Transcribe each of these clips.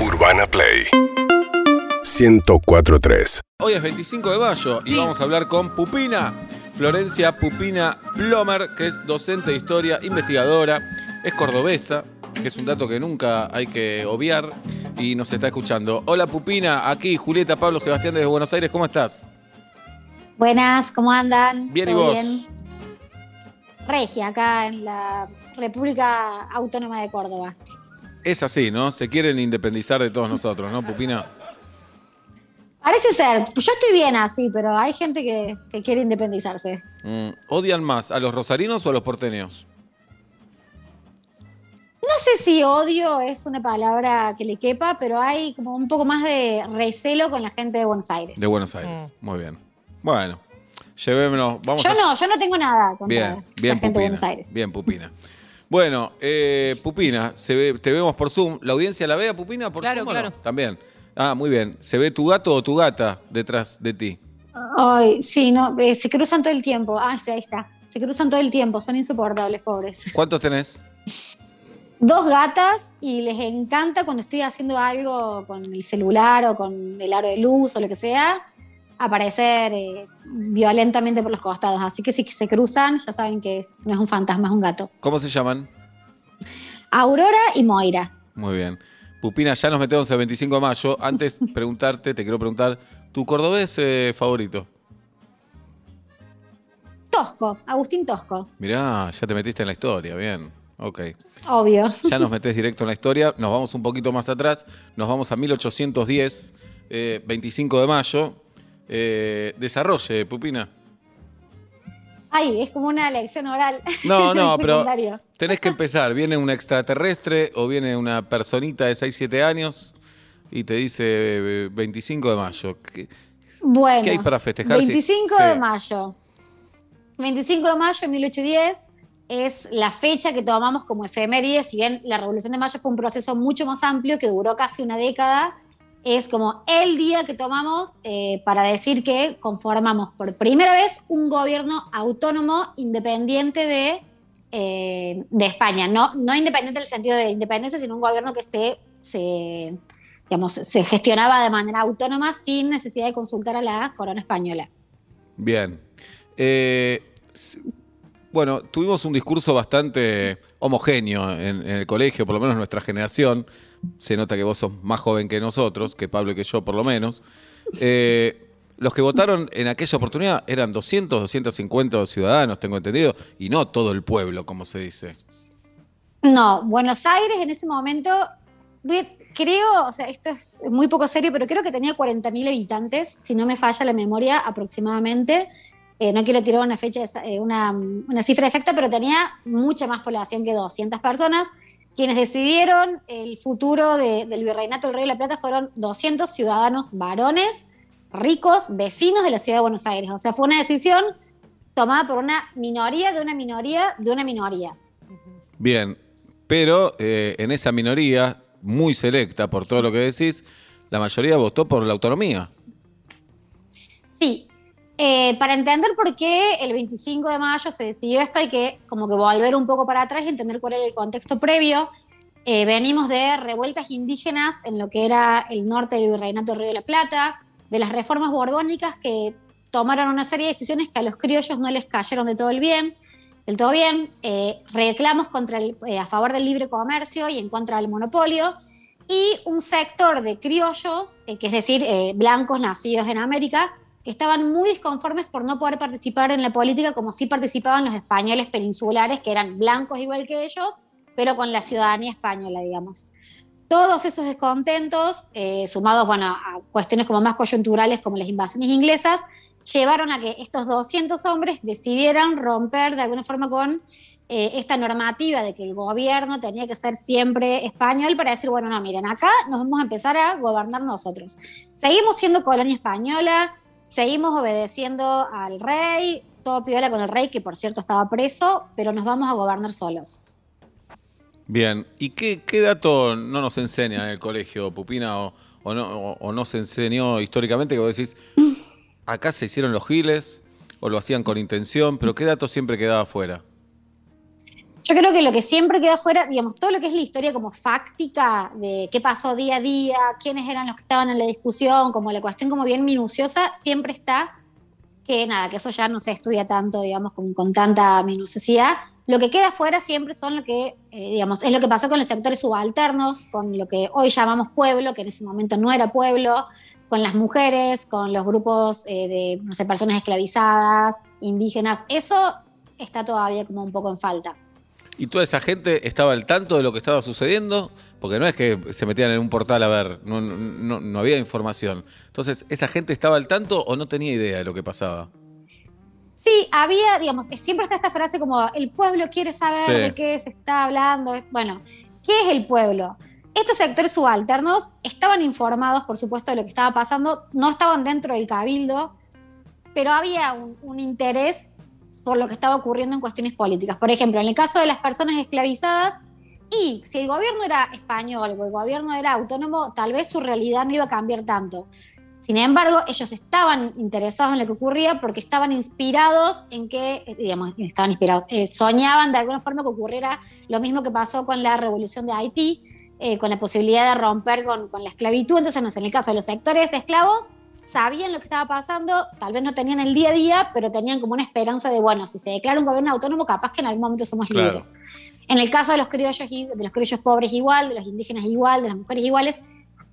Urbana Play 1043. Hoy es 25 de mayo y Sí. vamos a hablar con Pupina, Florencia Pupina Plomer, que es docente de historia, investigadora, es cordobesa, que es un dato que nunca hay que obviar y nos está escuchando. Hola Pupina, aquí Julieta Pablo Sebastián desde Buenos Aires, ¿cómo estás? Buenas, ¿cómo andan? Bien, ¿y ¿Todo vos? bien? Regia, acá en la República Autónoma de Córdoba. Es así, ¿no? Se quieren independizar de todos nosotros, ¿no, Pupina? Parece ser, yo estoy bien así, pero hay gente que, que quiere independizarse. Mm, ¿Odian más a los rosarinos o a los porteños? No sé si odio es una palabra que le quepa, pero hay como un poco más de recelo con la gente de Buenos Aires. De Buenos Aires, muy bien. Bueno, llevémonos, vamos yo a... no, yo no tengo nada contra Bien, bien, la gente de. Buenos Aires. Bien, Pupina. Bueno, eh, Pupina, se ve, te vemos por Zoom. ¿La audiencia la ve a Pupina por Claro, Zoom no? claro. También. Ah, muy bien. ¿Se ve tu gato o tu gata detrás de ti? Ay, sí, no, eh, se cruzan todo el tiempo. Ah, sí, ahí está. Se cruzan todo el tiempo, son insoportables, pobres. ¿Cuántos tenés? dos gatas y les encanta cuando estoy haciendo algo con el celular o con el aro de luz o lo que sea, aparecer eh, violentamente por los costados. Así que si se cruzan, ya saben que es- no es un fantasma, es un gato. ¿Cómo se llaman? Aurora y Moira. Muy bien. Pupina, ya nos metemos el 25 de mayo. Antes preguntarte, te quiero preguntar, ¿tu cordobés eh, favorito? Tosco, Agustín Tosco, Mirá, ya te metiste en la historia, bien. Ok. obvio. Ya nos metés directo en la historia. Nos vamos un poquito más atrás. Nos vamos a 1810, eh, 25 de mayo. Eh, desarrolle, Pupina. Ay, es como una lección oral. No, no, pero tenés que empezar. Viene un extraterrestre o viene una personita de 6, 7 años y te dice eh, 25 de mayo. ¿Qué, Bueno, qué hay para festejar? Sí, 25 sí. de mayo. 25 de mayo de 1810 es la fecha que tomamos como efeméride, si bien la Revolución de Mayo fue un proceso mucho más amplio que duró casi una década, es como el día que tomamos eh, para decir que conformamos por primera vez un gobierno autónomo independiente de, eh, de España. No, no independiente en el sentido de independencia, sino un gobierno que se, se, digamos, se gestionaba de manera autónoma sin necesidad de consultar a la corona española. Bien. Eh, bueno, tuvimos un discurso bastante homogéneo en, el colegio, por lo menos nuestra generación. Se nota que vos sos más joven que nosotros, que Pablo y que yo por lo menos. Eh, los que votaron en aquella oportunidad eran 200, 250 ciudadanos, tengo entendido, y no todo el pueblo, como se dice. No, Buenos Aires en ese momento, creo, o sea, esto es muy poco serio, pero creo que tenía 40.000 habitantes, si no me falla la memoria aproximadamente. Eh, no quiero tirar una fecha, eh, una, una cifra exacta, pero tenía mucha más población que 200 personas. Quienes decidieron el futuro de- del virreinato del Rey de la Plata fueron 200 ciudadanos varones, ricos, vecinos de la ciudad de Buenos Aires. O sea, fue una decisión tomada por una minoría de una minoría de una minoría. Bien, pero eh, en esa minoría, muy selecta por todo lo que decís, la mayoría votó por la autonomía. Sí, eh, para entender por qué el 25 de mayo se decidió esto hay que como que volver un poco para atrás y entender cuál era el contexto previo. Eh, venimos de revueltas indígenas en lo que era el norte del Virreinato Río de la Plata, de las reformas borbónicas que tomaron una serie de decisiones que a los criollos no les cayeron de todo el bien, del todo bien, eh, reclamos contra eh, a favor del libre comercio y en contra del monopolio, y un sector de criollos, que es decir, blancos nacidos en América, que estaban muy disconformes por no poder participar en la política como sí participaban los españoles peninsulares, que eran blancos igual que ellos, pero con la ciudadanía española, digamos. Todos esos descontentos, eh, sumados bueno, a cuestiones como más coyunturales como las invasiones inglesas, llevaron a que estos 200 hombres decidieran romper de alguna forma con eh, esta normativa de que el gobierno tenía que ser siempre español para decir, bueno, no, miren, acá nos vamos a empezar a gobernar nosotros. Seguimos siendo colonia española, seguimos obedeciendo al rey, todo piola con el rey, que por cierto estaba preso, pero nos vamos a gobernar solos. Bien, ¿y qué, qué dato no nos enseña en el colegio, Pupina, o, o no, o- o no se enseñó históricamente que vos decís, acá se hicieron los giles, o lo hacían con intención, pero qué dato siempre quedaba fuera? Yo creo que lo que siempre queda fuera, digamos, todo lo que es la historia como fáctica de qué pasó día a día, quiénes eran los que estaban en la discusión, como la cuestión como bien minuciosa, siempre está que nada, que eso ya no se estudia tanto, digamos, con, con tanta minuciosidad. Lo que queda fuera siempre son lo que, eh, digamos, es lo que pasó con los sectores subalternos, con lo que hoy llamamos pueblo, que en ese momento no era pueblo, con las mujeres, con los grupos eh, de, no sé, personas esclavizadas, indígenas. Eso está todavía como un poco en falta. ¿Y toda esa gente estaba al tanto de lo que estaba sucediendo? Porque no es que se metían en un portal a ver, no, no, no había información. Entonces, ¿esa gente estaba al tanto o no tenía idea de lo que pasaba? Sí, había, digamos, siempre está esta frase como el pueblo quiere saber de qué se está hablando. Bueno, ¿qué es el pueblo? Estos sectores subalternos estaban informados, por supuesto, de lo que estaba pasando, no estaban dentro del cabildo, pero había un, un interés por lo que estaba ocurriendo en cuestiones políticas. Por ejemplo, en el caso de las personas esclavizadas, y si el gobierno era español o el gobierno era autónomo, tal vez su realidad no iba a cambiar tanto. Sin embargo, ellos estaban interesados en lo que ocurría porque estaban inspirados en que, eh, digamos, estaban inspirados, eh, soñaban de alguna forma que ocurriera lo mismo que pasó con la revolución de Haití, eh, con la posibilidad de romper con, con, la esclavitud. Entonces, en el caso de los sectores esclavos, sabían lo que estaba pasando, tal vez no tenían el día a día, pero tenían como una esperanza de, bueno, si se declara un gobierno autónomo, capaz que en algún momento somos claro. libres. En el caso de los criollos, de los criollos pobres igual, de los indígenas igual, de las mujeres iguales,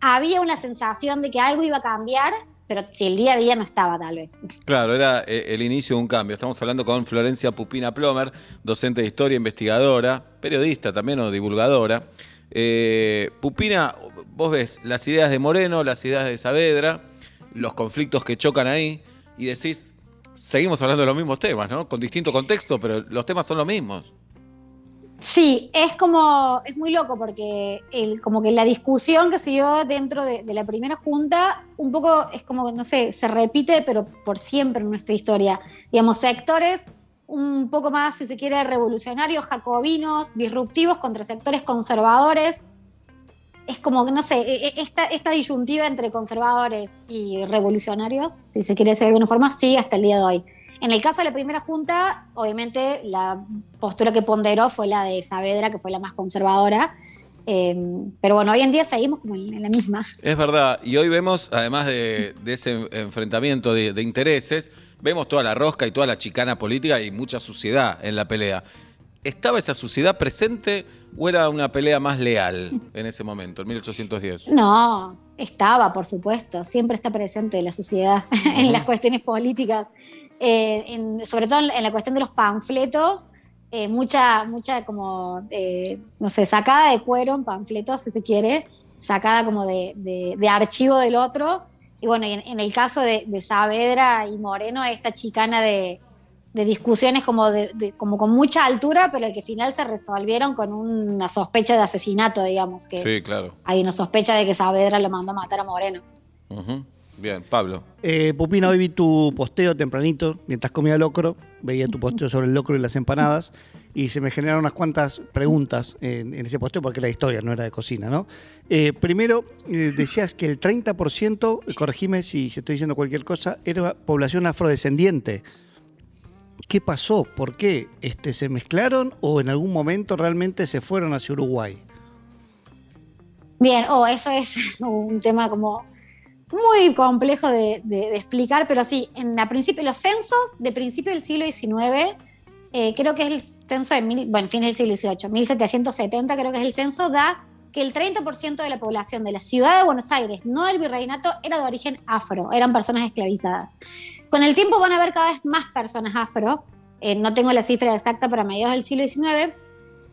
había una sensación de que algo iba a cambiar, pero si el día a día no estaba tal vez. Claro, era eh, el inicio de un cambio. Estamos hablando con Florencia Pupina Plomer, docente de historia, investigadora, periodista también o divulgadora. Eh, Pupina, vos ves las ideas de Moreno, las ideas de Saavedra, los conflictos que chocan ahí, y decís, seguimos hablando de los mismos temas, ¿no? Con distinto contexto, pero los temas son los mismos. Sí, es como, es muy loco porque el, como que la discusión que se dio dentro de, de, la primera junta, un poco es como, no sé, se repite, pero por siempre en nuestra historia. Digamos, sectores un poco más, si se quiere, revolucionarios, jacobinos, disruptivos contra sectores conservadores. Es como, no sé, e, e, esta, esta disyuntiva entre conservadores y revolucionarios, si se quiere decir de alguna forma, sigue hasta el día de hoy. En el caso de la primera junta, obviamente la postura que ponderó fue la de Saavedra, que fue la más conservadora. Eh, pero bueno, hoy en día seguimos como en la misma. Es verdad, y hoy vemos, además de, de ese enfrentamiento de, de, intereses, vemos toda la rosca y toda la chicana política y mucha suciedad en la pelea. ¿Estaba esa suciedad presente o era una pelea más leal en ese momento, en 1810? No, estaba, por supuesto. Siempre está presente la suciedad en las cuestiones políticas. Eh, en, sobre todo en la cuestión de los panfletos, eh, mucha, mucha como, eh, no sé, sacada de cuero en panfletos, si se quiere, sacada como de, de, de archivo del otro. Y bueno, en, en el caso de, de, Saavedra y Moreno, esta chicana de, discusiones como, como con mucha altura, pero que al final se resolvieron con una sospecha de asesinato, digamos. Que sí, claro. Hay una sospecha de que Saavedra lo mandó a matar a Moreno. Uh -huh. Bien, Pablo. Eh, Pupina, hoy vi tu posteo tempranito, mientras comía locro, veía tu posteo sobre el locro y las empanadas, y se me generaron unas cuantas preguntas en, en ese posteo, porque la historia no era de cocina, ¿no? Eh, primero, eh, decías que el 30%, corregime si, si estoy diciendo cualquier cosa, era población afrodescendiente. ¿Qué pasó? ¿Por qué? Este, ¿Se mezclaron o en algún momento realmente se fueron hacia Uruguay? Bien, oh, eso es un tema como muy complejo de, explicar, pero sí, en la principio, los censos de principio del siglo XIX, eh, creo que es el censo de, mil, bueno, fin del siglo XVIII, 1770 creo que es el censo, da que el 30% de la población de la ciudad de Buenos Aires, no del virreinato, era de origen afro, eran personas esclavizadas. Con el tiempo van a haber cada vez más personas afro, eh, no tengo la cifra exacta para mediados del siglo XIX,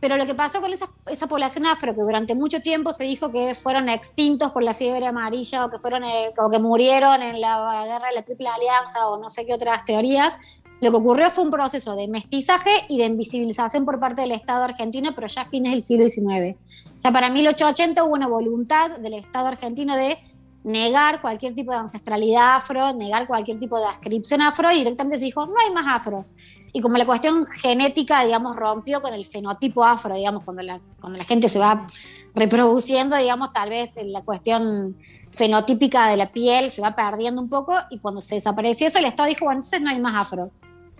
pero lo que pasó con esa, esa, población afro, que durante mucho tiempo se dijo que fueron extintos por la fiebre amarilla o que, fueron, eh, o que murieron en la guerra de la Triple Alianza o no sé qué otras teorías, lo que ocurrió fue un proceso de mestizaje y de invisibilización por parte del Estado argentino, pero ya a fines del siglo XIX. Ya para 1880 hubo una voluntad del Estado argentino de negar cualquier tipo de ancestralidad afro, negar cualquier tipo de ascripción afro y directamente se dijo, no hay más afros. Y como la cuestión genética, digamos, rompió con el fenotipo afro, digamos, cuando la, cuando la gente se va reproduciendo, digamos, tal vez la cuestión fenotípica de la piel se va perdiendo un poco y cuando se desapareció eso, el Estado dijo, bueno, entonces no hay más afro.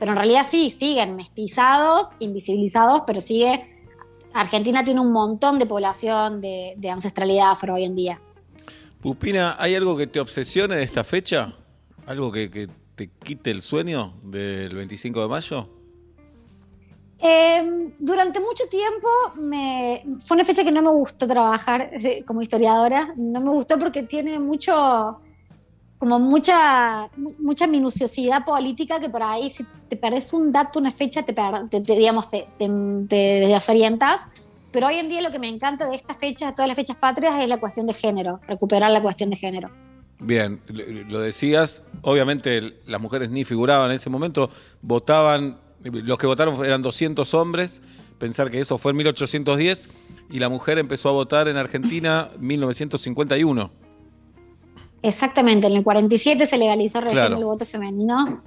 Pero en realidad sí, siguen mestizados, invisibilizados, pero sigue Argentina tiene un montón de población de, de ancestralidad afro hoy en día. Pupina, ¿hay algo que te obsesione de esta fecha? ¿Algo que, que te quite el sueño del 25 de mayo? Eh, durante mucho tiempo me, fue una fecha que no me gustó trabajar como historiadora. No me gustó porque tiene mucho, como mucha, mu- mucha minuciosidad política que por ahí si te perdés un dato, una fecha, te, te- te, digamos, te, desorientas. Pero hoy en día lo que me encanta de esta fecha, de todas las fechas patrias, es la cuestión de género, recuperar la cuestión de género. Bien, lo decías, obviamente las mujeres ni figuraban en ese momento, votaban, los que votaron eran 200 hombres, pensar que eso fue en 1810 y la mujer empezó a votar en Argentina en 1951. Exactamente, en el 47 se legalizó recién Claro. el voto femenino.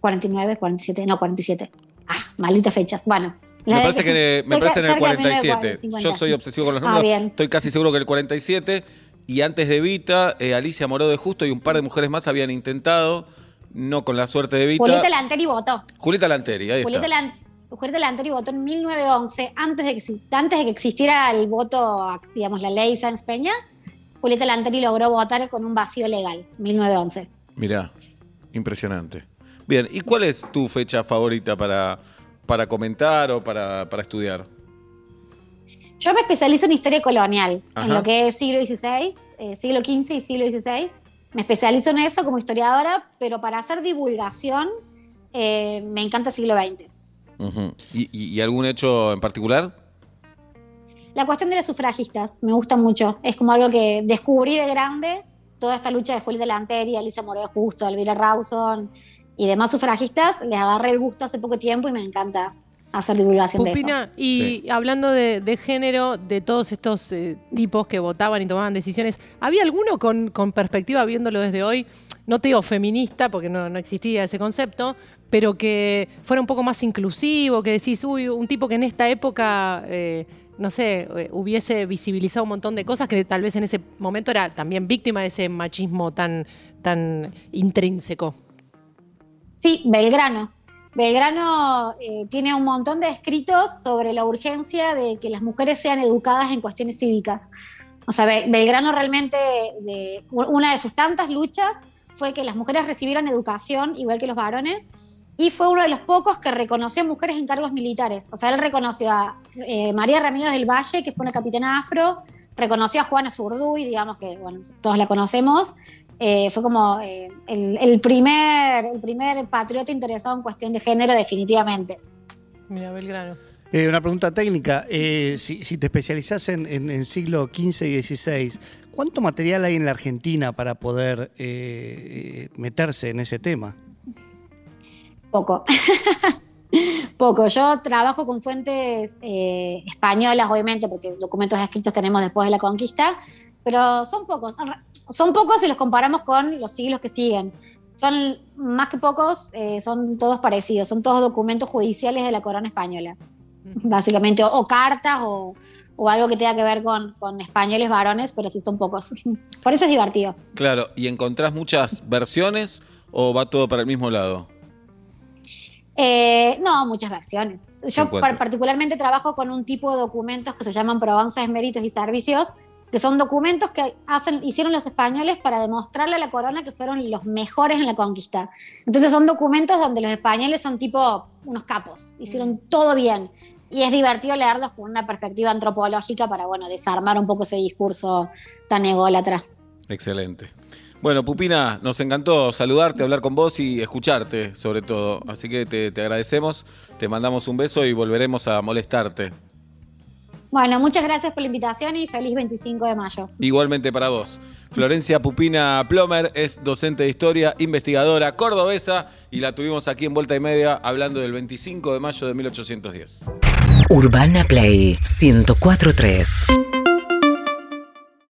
49, 47, no, 47. Ah, malditas fechas. Bueno. Me parece que me cerca- parece en el cerca de 47. 1940. Yo soy obsesivo con los Ah, números. bien. Estoy casi seguro que el 47. Y antes de Vita, eh, Alicia Moró de Justo y un par de mujeres más habían intentado, no con la suerte de Vita. Julieta Lanteri votó. Julieta Lanteri, ahí Julieta, está. Lan- Julieta Lanteri votó en 1911, antes de, que, antes de que existiera el voto, digamos, la ley Sáenz Peña. Julieta Lanteri logró votar con un vacío legal, 1911. Mirá, impresionante. Bien, ¿y cuál es tu fecha favorita para, para comentar o para, para estudiar? Yo me especializo en historia colonial, Ajá. en lo que es siglo XVI, eh, siglo XV y siglo XVI. Me especializo en eso como historiadora, pero para hacer divulgación eh, me encanta siglo XX. Ujú. ¿Y, y- y algún hecho en particular? La cuestión de las sufragistas me gusta mucho. Es como algo que descubrí de grande, toda esta lucha de Julieta Lanteri, Alicia Moreo de Justo, Elvira Rawson y demás sufragistas. Les agarré el gusto hace poco tiempo y me encanta hacer divulgación de eso. Pupina, y hablando de, de género, de todos estos eh, tipos que votaban y tomaban decisiones, ¿había alguno con, con perspectiva, viéndolo desde hoy, no te digo feminista, porque no, no existía ese concepto, pero que fuera un poco más inclusivo, que decís, uy, un tipo que en esta época, eh, no sé, eh, hubiese visibilizado un montón de cosas que tal vez en ese momento era también víctima de ese machismo tan, tan intrínseco? Sí, Belgrano. Belgrano eh, tiene un montón de escritos sobre la urgencia de que las mujeres sean educadas en cuestiones cívicas. O sea, Be- Belgrano realmente, una de sus tantas luchas fue que las mujeres recibieran educación igual que los varones y fue uno de los pocos que reconoció mujeres en cargos militares. O sea, él reconoció a eh, María Ramírez del Valle, que fue una capitana afro, reconoció a Juana Zurduy, digamos que, bueno, todos la conocemos, eh, fue como eh, el, el primer, el primer patriota interesado en cuestión de género definitivamente. Mira, Belgrano. Eh, una pregunta técnica. eh, si, si te especializás en, en, en siglo XV y XVI, ¿cuánto material hay en la Argentina para poder eh, meterse en ese tema? Poco. Poco. Yo trabajo con fuentes eh, españolas, obviamente, porque documentos escritos tenemos después de la conquista, pero son pocos. Son pocos si los comparamos con los siglos que siguen. Son más que pocos, eh, son todos parecidos, son todos documentos judiciales de la corona española, básicamente, o, o cartas o, o algo que tenga que ver con, con españoles varones, pero sí son pocos. Por eso es divertido. Claro, ¿y encontrás muchas versiones o va todo para el mismo lado? Eh, no, muchas versiones. Yo particularmente trabajo con un tipo de documentos que se llaman probanzas, méritos y servicios, que son documentos que hacen, hicieron los españoles para demostrarle a la corona que fueron los mejores en la conquista. Entonces son documentos donde los españoles son tipo unos capos, hicieron todo bien. Y es divertido leerlos con una perspectiva antropológica para, bueno, desarmar un poco ese discurso tan ególatra. Excelente. Bueno, Pupina, nos encantó saludarte, hablar con vos y escucharte, sobre todo. Así que te, te agradecemos, te mandamos un beso y volveremos a molestarte. Bueno, muchas gracias por la invitación y feliz 25 de mayo. Igualmente para vos. Florencia Pupina Plomer es docente de historia, investigadora cordobesa y la tuvimos aquí en Vuelta y Media hablando del 25 de mayo de 1810. Urbana Play 1043.